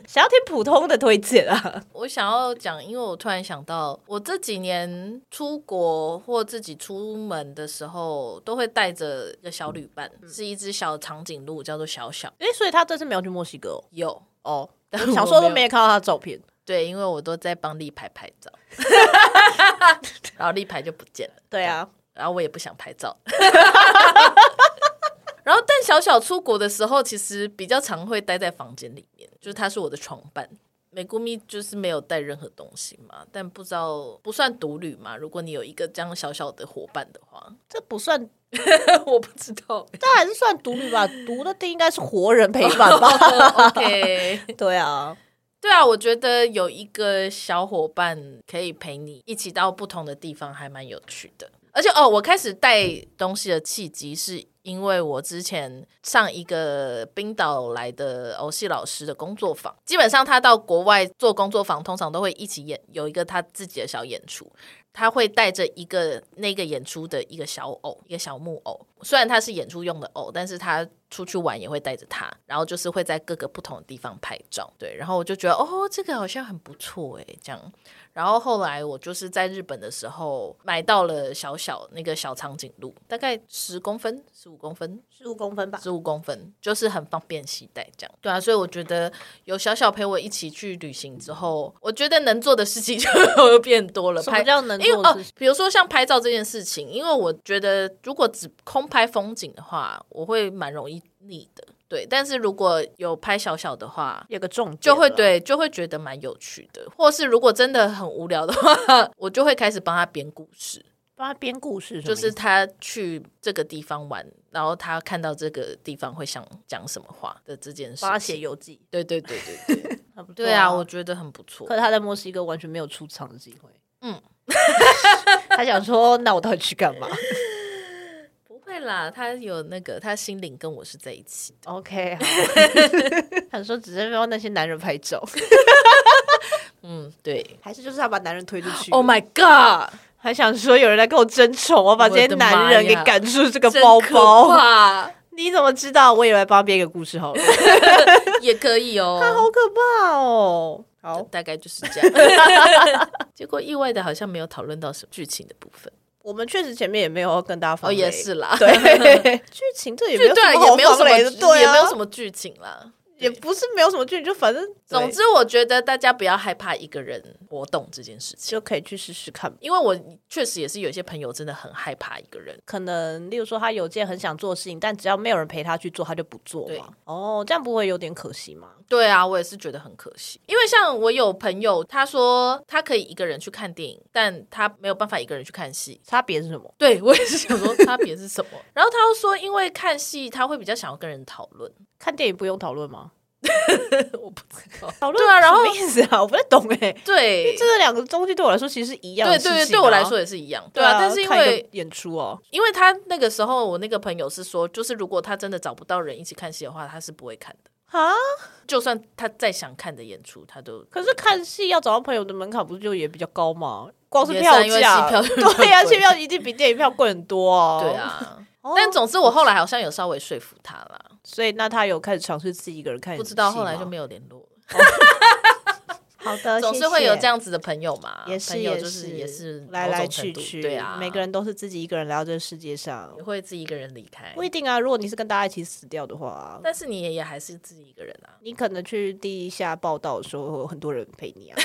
想要听普通的推荐啊，我想要讲。因为我突然想到，我这几年出国或自己出门的时候，都会带着一个小旅伴，嗯、是一只小长颈鹿，叫做小小。哎，所以他这次没有去墨西哥？哦？有哦，但 我想说都没看到他的照片。对，因为我都在帮立牌拍照，然后立牌就不见了。对啊，然后我也不想拍照。然后，但小小出国的时候，其实比较常会待在房间里面，就是他是我的床伴。美谷咪就是没有带任何东西嘛，但不知道不算独旅嘛？如果你有一个这样小小的伙伴的话，这不算，我不知道，但还是算独旅吧。独的定应该是活人陪伴吧。oh, OK，对啊，对啊，我觉得有一个小伙伴可以陪你一起到不同的地方，还蛮有趣的。而且哦，我开始带东西的契机是。因为我之前上一个冰岛来的欧戏老师的工作坊，基本上他到国外做工作坊，通常都会一起演，有一个他自己的小演出，他会带着一个那个演出的一个小偶，一个小木偶。虽然他是演出用的偶，但是他出去玩也会带着它，然后就是会在各个不同的地方拍照。对，然后我就觉得哦，这个好像很不错哎，这样。然后后来我就是在日本的时候买到了小小那个小长颈鹿，大概十公分、十五公分、十五公分吧，十五公分，就是很方便携带这样。对啊，所以我觉得有小小陪我一起去旅行之后，我觉得能做的事情就会变多了。拍照能做，因为哦，比如说像拍照这件事情，因为我觉得如果只空拍风景的话，我会蛮容易腻的。对，但是如果有拍小小的话，有个重点就会对，就会觉得蛮有趣的。或是如果真的很无聊的话，我就会开始帮他编故事，帮他编故事，就是他去这个地方玩，然后他看到这个地方会想讲什么话的这件事，帮他写游记。对对对对对，啊、对啊，我觉得很不错。可是他在墨西哥完全没有出场的机会，嗯，他想说，那我到底去干嘛？对啦，他有那个，他心灵跟我是在一起的。OK，好。他说只是让那些男人拍照。嗯，对，还是就是他把男人推出去。Oh my god！还想说有人来跟我争宠，我把这些男人给赶出这个包包。你怎么知道？我也来帮他编一个故事好了。也可以哦。他好可怕哦。好，大概就是这样。结果意外的，好像没有讨论到什么剧情的部分。我们确实前面也没有跟大家放，哦，也是啦，对，剧情这也没有什么好放雷的，对，也没有什么剧情啦。也不是没有什么距离，就反正总之，我觉得大家不要害怕一个人活动这件事情，就可以去试试看。因为我确实也是有一些朋友真的很害怕一个人，可能例如说他有件很想做的事情，但只要没有人陪他去做，他就不做嘛。哦，这样不会有点可惜吗？对啊，我也是觉得很可惜。因为像我有朋友，他说他可以一个人去看电影，但他没有办法一个人去看戏。差别是什么？对，我也是想说 差别是什么。然后他又说，因为看戏他会比较想要跟人讨论，看电影不用讨论吗？我不知道讨论对啊，然后什么意思啊？我不太懂哎。对，这两个东西对我来说其实是一样的。对对对，对我来说也是一样。对啊，但是因为演出哦，因为他那个时候，我那个朋友是说，就是如果他真的找不到人一起看戏的话，他是不会看的啊。就算他再想看的演出，他都可是看戏要找到朋友的门槛不是就也比较高吗？光是票价，对呀，戏票一定比电影票贵很多啊。对啊。但总之，我后来好像有稍微说服他了，所以那他有开始尝试自己一个人看，不知道后来就没有联络了。好的，总是会有这样子的朋友嘛，也是也是也是来来去去，对啊，每个人都是自己一个人来到这个世界上，也会自己一个人离开，不一定啊。如果你是跟大家一起死掉的话，但是你也也还是自己一个人啊。你可能去地下报道的时候，会有很多人陪你啊，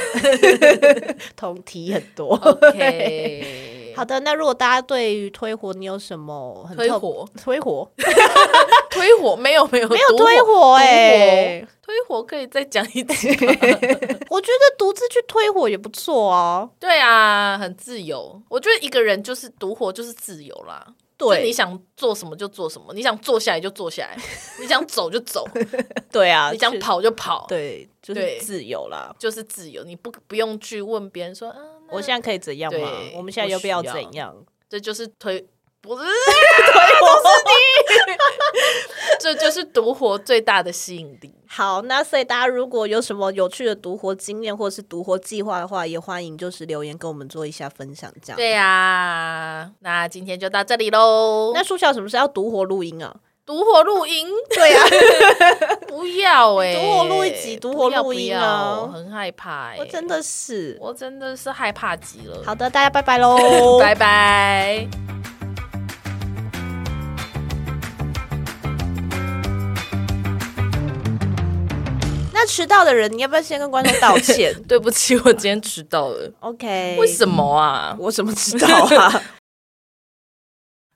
同题很多。OK。好的，那如果大家对于推火，你有什么很推火？推火？推火？没有没有没有推火哎！推火可以再讲一次。我觉得独自去推火也不错啊。对啊，很自由。我觉得一个人就是独活就是自由啦。对，你想做什么就做什么，你想坐下来就坐下来，你想走就走。对啊，你想跑就跑。对，就是自由啦，就是自由。你不不用去问别人说啊。我现在可以怎样吗？我们现在要不要怎样？这就是推，不是推火，是你。这就是独活最大的吸引力。好，那所以大家如果有什么有趣的独活经验或者是独活计划的话，也欢迎就是留言跟我们做一下分享。这样对呀、啊。那今天就到这里喽。那书樵什么时候要独活录音啊？独活录音，对呀、啊，不要哎、欸，独活录一集，独活录音啊，我很害怕、欸，我真的是，我真的是害怕极了。好的，大家拜拜喽，拜拜。那迟到的人，你要不要先跟观众道歉？对不起，我今天迟到了。OK，为什么啊？我怎么知道啊？